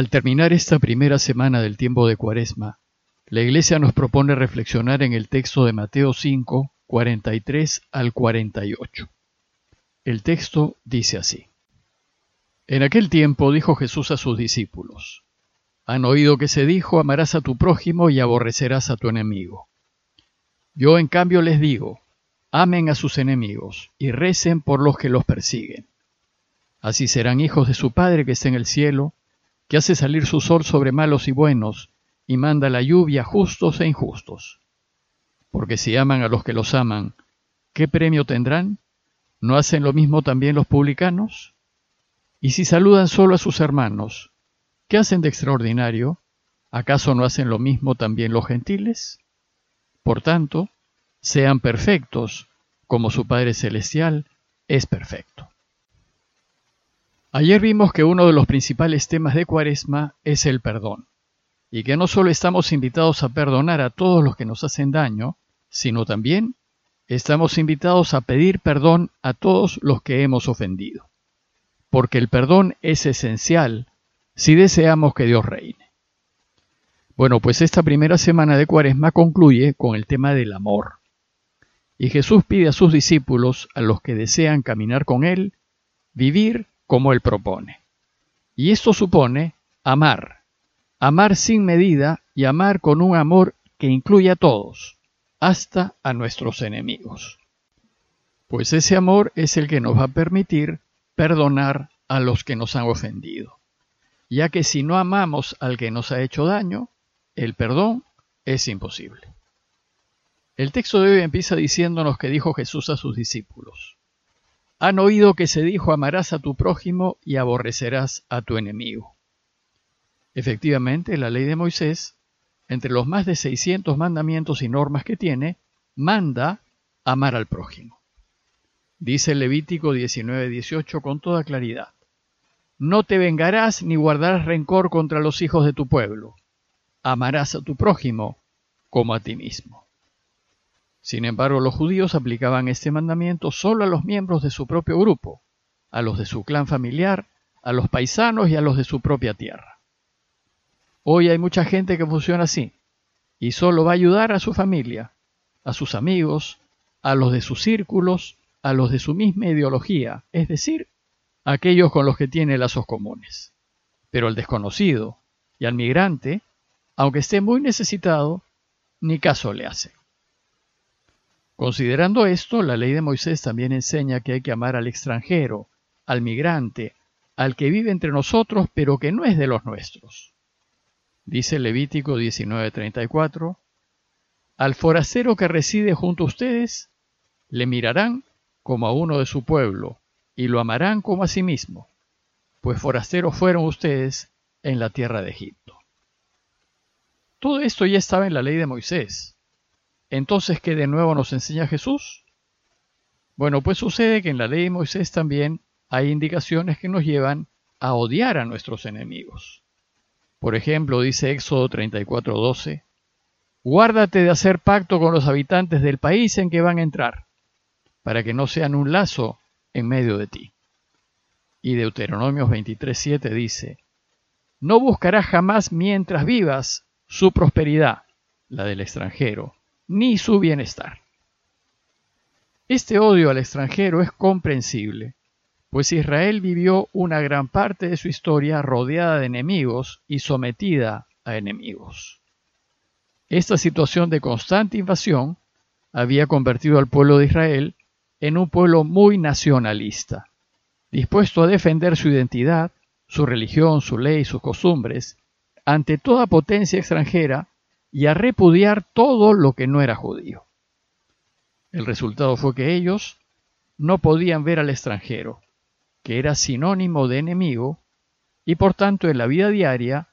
Al terminar esta primera semana del tiempo de Cuaresma, la Iglesia nos propone reflexionar en el texto de Mateo 5, 43 al 48. El texto dice así. En aquel tiempo dijo Jesús a sus discípulos, Han oído que se dijo, amarás a tu prójimo y aborrecerás a tu enemigo. Yo en cambio les digo, amen a sus enemigos y recen por los que los persiguen. Así serán hijos de su Padre que está en el cielo, que hace salir su sol sobre malos y buenos, y manda la lluvia justos e injustos. Porque si aman a los que los aman, ¿qué premio tendrán? ¿No hacen lo mismo también los publicanos? Y si saludan solo a sus hermanos, ¿qué hacen de extraordinario? ¿Acaso no hacen lo mismo también los gentiles? Por tanto, sean perfectos, como su Padre Celestial es perfecto. Ayer vimos que uno de los principales temas de Cuaresma es el perdón, y que no solo estamos invitados a perdonar a todos los que nos hacen daño, sino también estamos invitados a pedir perdón a todos los que hemos ofendido, porque el perdón es esencial si deseamos que Dios reine. Bueno, pues esta primera semana de Cuaresma concluye con el tema del amor. Y Jesús pide a sus discípulos, a los que desean caminar con Él, vivir como Él propone. Y esto supone amar, amar sin medida y amar con un amor que incluye a todos, hasta a nuestros enemigos. Pues ese amor es el que nos va a permitir perdonar a los que nos han ofendido, ya que si no amamos al que nos ha hecho daño, el perdón es imposible. El texto de hoy empieza diciéndonos que dijo Jesús a sus discípulos. Han oído que se dijo amarás a tu prójimo y aborrecerás a tu enemigo. Efectivamente, la ley de Moisés, entre los más de 600 mandamientos y normas que tiene, manda amar al prójimo. Dice Levítico 19:18 con toda claridad. No te vengarás ni guardarás rencor contra los hijos de tu pueblo. Amarás a tu prójimo como a ti mismo. Sin embargo, los judíos aplicaban este mandamiento solo a los miembros de su propio grupo, a los de su clan familiar, a los paisanos y a los de su propia tierra. Hoy hay mucha gente que funciona así, y solo va a ayudar a su familia, a sus amigos, a los de sus círculos, a los de su misma ideología, es decir, a aquellos con los que tiene lazos comunes. Pero al desconocido y al migrante, aunque esté muy necesitado, ni caso le hace. Considerando esto, la ley de Moisés también enseña que hay que amar al extranjero, al migrante, al que vive entre nosotros pero que no es de los nuestros. Dice Levítico 19:34, Al forastero que reside junto a ustedes, le mirarán como a uno de su pueblo, y lo amarán como a sí mismo, pues forasteros fueron ustedes en la tierra de Egipto. Todo esto ya estaba en la ley de Moisés. Entonces, ¿qué de nuevo nos enseña Jesús? Bueno, pues sucede que en la ley de Moisés también hay indicaciones que nos llevan a odiar a nuestros enemigos. Por ejemplo, dice Éxodo 34:12, Guárdate de hacer pacto con los habitantes del país en que van a entrar, para que no sean un lazo en medio de ti. Y Deuteronomios 23:7 dice, No buscarás jamás mientras vivas su prosperidad, la del extranjero, ni su bienestar. Este odio al extranjero es comprensible, pues Israel vivió una gran parte de su historia rodeada de enemigos y sometida a enemigos. Esta situación de constante invasión había convertido al pueblo de Israel en un pueblo muy nacionalista, dispuesto a defender su identidad, su religión, su ley, sus costumbres, ante toda potencia extranjera y a repudiar todo lo que no era judío. El resultado fue que ellos no podían ver al extranjero, que era sinónimo de enemigo, y por tanto en la vida diaria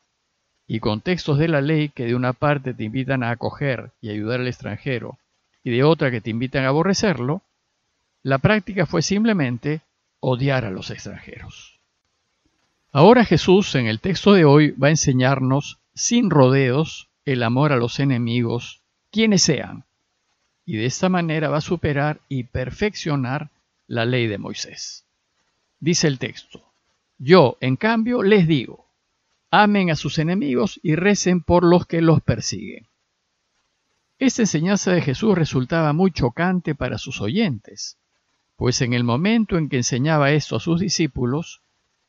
y contextos de la ley que de una parte te invitan a acoger y ayudar al extranjero, y de otra que te invitan a aborrecerlo, la práctica fue simplemente odiar a los extranjeros. Ahora Jesús en el texto de hoy va a enseñarnos sin rodeos el amor a los enemigos, quienes sean, y de esta manera va a superar y perfeccionar la ley de Moisés. Dice el texto, yo, en cambio, les digo, amen a sus enemigos y recen por los que los persiguen. Esta enseñanza de Jesús resultaba muy chocante para sus oyentes, pues en el momento en que enseñaba esto a sus discípulos,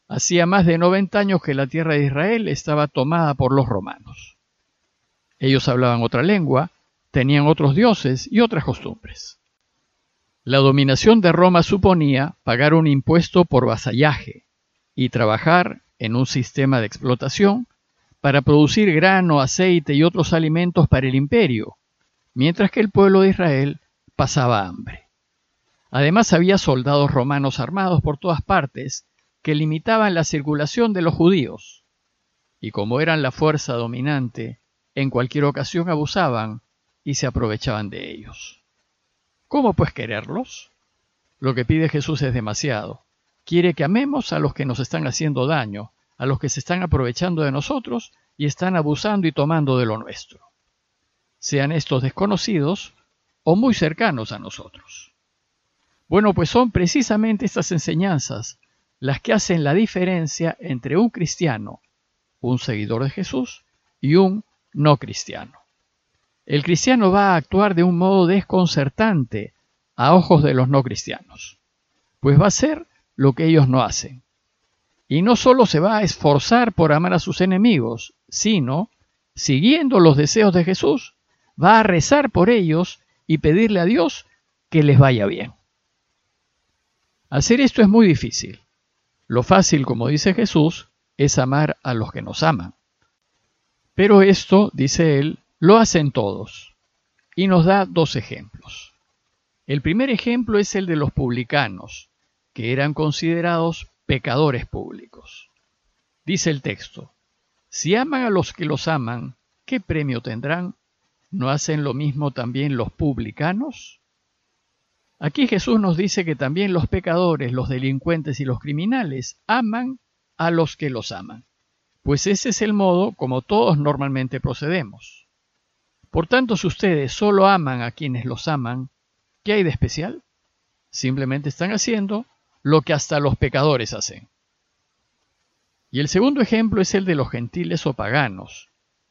hacía más de 90 años que la tierra de Israel estaba tomada por los romanos. Ellos hablaban otra lengua, tenían otros dioses y otras costumbres. La dominación de Roma suponía pagar un impuesto por vasallaje y trabajar en un sistema de explotación para producir grano, aceite y otros alimentos para el imperio, mientras que el pueblo de Israel pasaba hambre. Además había soldados romanos armados por todas partes que limitaban la circulación de los judíos, y como eran la fuerza dominante, en cualquier ocasión abusaban y se aprovechaban de ellos. ¿Cómo pues quererlos? Lo que pide Jesús es demasiado. Quiere que amemos a los que nos están haciendo daño, a los que se están aprovechando de nosotros y están abusando y tomando de lo nuestro. Sean estos desconocidos o muy cercanos a nosotros. Bueno, pues son precisamente estas enseñanzas las que hacen la diferencia entre un cristiano, un seguidor de Jesús, y un no cristiano. El cristiano va a actuar de un modo desconcertante a ojos de los no cristianos, pues va a hacer lo que ellos no hacen. Y no solo se va a esforzar por amar a sus enemigos, sino, siguiendo los deseos de Jesús, va a rezar por ellos y pedirle a Dios que les vaya bien. Hacer esto es muy difícil. Lo fácil, como dice Jesús, es amar a los que nos aman. Pero esto, dice él, lo hacen todos. Y nos da dos ejemplos. El primer ejemplo es el de los publicanos, que eran considerados pecadores públicos. Dice el texto, si aman a los que los aman, ¿qué premio tendrán? ¿No hacen lo mismo también los publicanos? Aquí Jesús nos dice que también los pecadores, los delincuentes y los criminales aman a los que los aman, pues ese es el modo como todos normalmente procedemos. Por tanto, si ustedes solo aman a quienes los aman, ¿qué hay de especial? Simplemente están haciendo lo que hasta los pecadores hacen. Y el segundo ejemplo es el de los gentiles o paganos,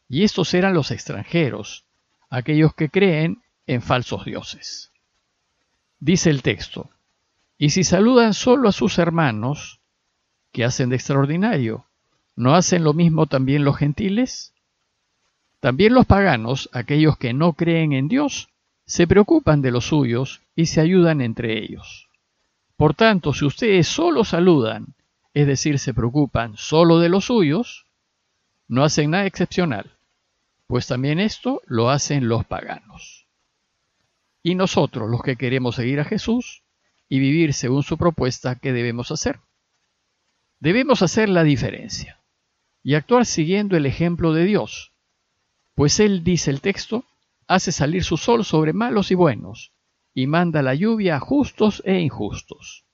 y estos eran los extranjeros, aquellos que creen en falsos dioses. Dice el texto, y si saludan solo a sus hermanos, ¿qué hacen de extraordinario? ¿No hacen lo mismo también los gentiles? También los paganos, aquellos que no creen en Dios, se preocupan de los suyos y se ayudan entre ellos. Por tanto, si ustedes solo saludan, es decir, se preocupan solo de los suyos, no hacen nada excepcional, pues también esto lo hacen los paganos y nosotros los que queremos seguir a Jesús y vivir según su propuesta, ¿qué debemos hacer? Debemos hacer la diferencia y actuar siguiendo el ejemplo de Dios, pues Él, dice el texto, hace salir su sol sobre malos y buenos, y manda la lluvia a justos e injustos.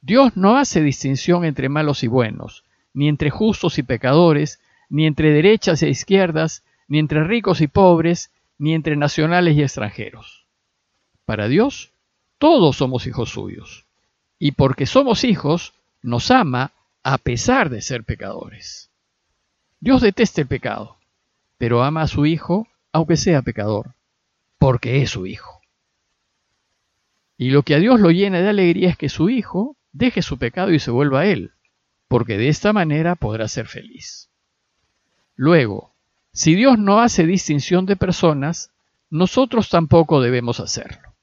Dios no hace distinción entre malos y buenos, ni entre justos y pecadores, ni entre derechas e izquierdas, ni entre ricos y pobres, ni entre nacionales y extranjeros. Para Dios, todos somos hijos suyos. Y porque somos hijos, nos ama a pesar de ser pecadores. Dios detesta el pecado, pero ama a su Hijo aunque sea pecador, porque es su Hijo. Y lo que a Dios lo llena de alegría es que su Hijo deje su pecado y se vuelva a Él, porque de esta manera podrá ser feliz. Luego, si Dios no hace distinción de personas, nosotros tampoco debemos hacerlo.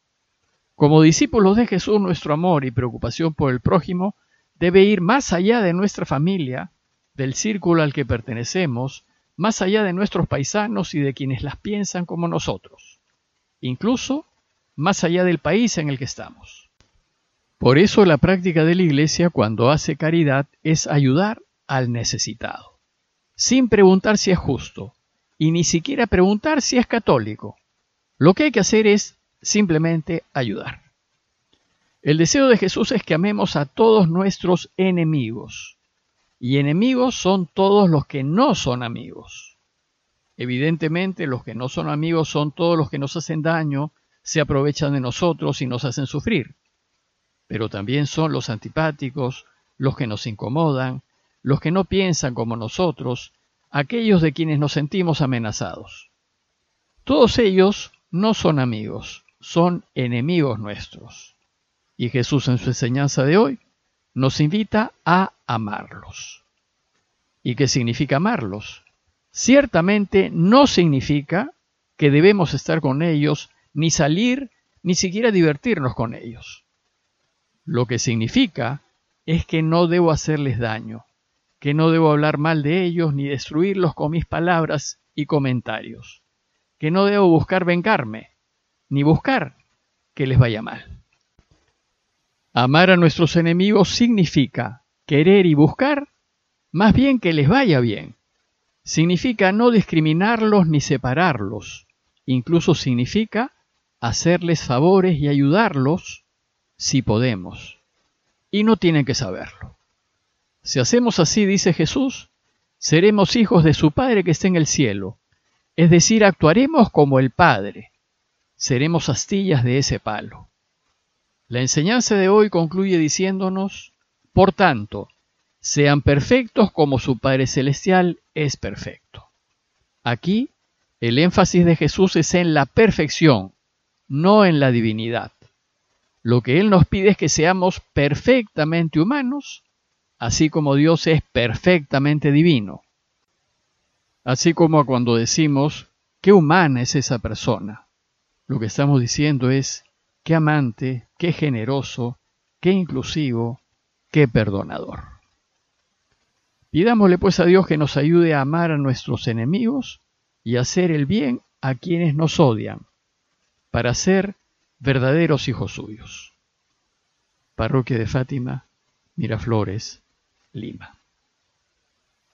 Como discípulos de Jesús, nuestro amor y preocupación por el prójimo debe ir más allá de nuestra familia, del círculo al que pertenecemos, más allá de nuestros paisanos y de quienes las piensan como nosotros, incluso más allá del país en el que estamos. Por eso la práctica de la Iglesia cuando hace caridad es ayudar al necesitado, sin preguntar si es justo, y ni siquiera preguntar si es católico. Lo que hay que hacer es simplemente ayudar. El deseo de Jesús es que amemos a todos nuestros enemigos. Y enemigos son todos los que no son amigos. Evidentemente los que no son amigos son todos los que nos hacen daño, se aprovechan de nosotros y nos hacen sufrir. Pero también son los antipáticos, los que nos incomodan, los que no piensan como nosotros, aquellos de quienes nos sentimos amenazados. Todos ellos no son amigos, son enemigos nuestros. Y Jesús en su enseñanza de hoy nos invita a amarlos. ¿Y qué significa amarlos? Ciertamente no significa que debemos estar con ellos, ni salir, ni siquiera divertirnos con ellos. Lo que significa es que no debo hacerles daño, que no debo hablar mal de ellos ni destruirlos con mis palabras y comentarios, que no debo buscar vengarme, ni buscar que les vaya mal. Amar a nuestros enemigos significa querer y buscar más bien que les vaya bien. Significa no discriminarlos ni separarlos. Incluso significa hacerles favores y ayudarlos si podemos. Y no tienen que saberlo. Si hacemos así, dice Jesús, seremos hijos de su Padre que está en el cielo. Es decir, actuaremos como el Padre. Seremos astillas de ese palo. La enseñanza de hoy concluye diciéndonos, por tanto, sean perfectos como su Padre Celestial es perfecto. Aquí, el énfasis de Jesús es en la perfección, no en la divinidad. Lo que Él nos pide es que seamos perfectamente humanos, así como Dios es perfectamente divino. Así como cuando decimos, qué humana es esa persona. Lo que estamos diciendo es, qué amante, qué generoso, qué inclusivo, qué perdonador. Pidámosle pues a Dios que nos ayude a amar a nuestros enemigos y hacer el bien a quienes nos odian, para ser verdaderos hijos suyos. Parroquia de Fátima, Miraflores, Lima.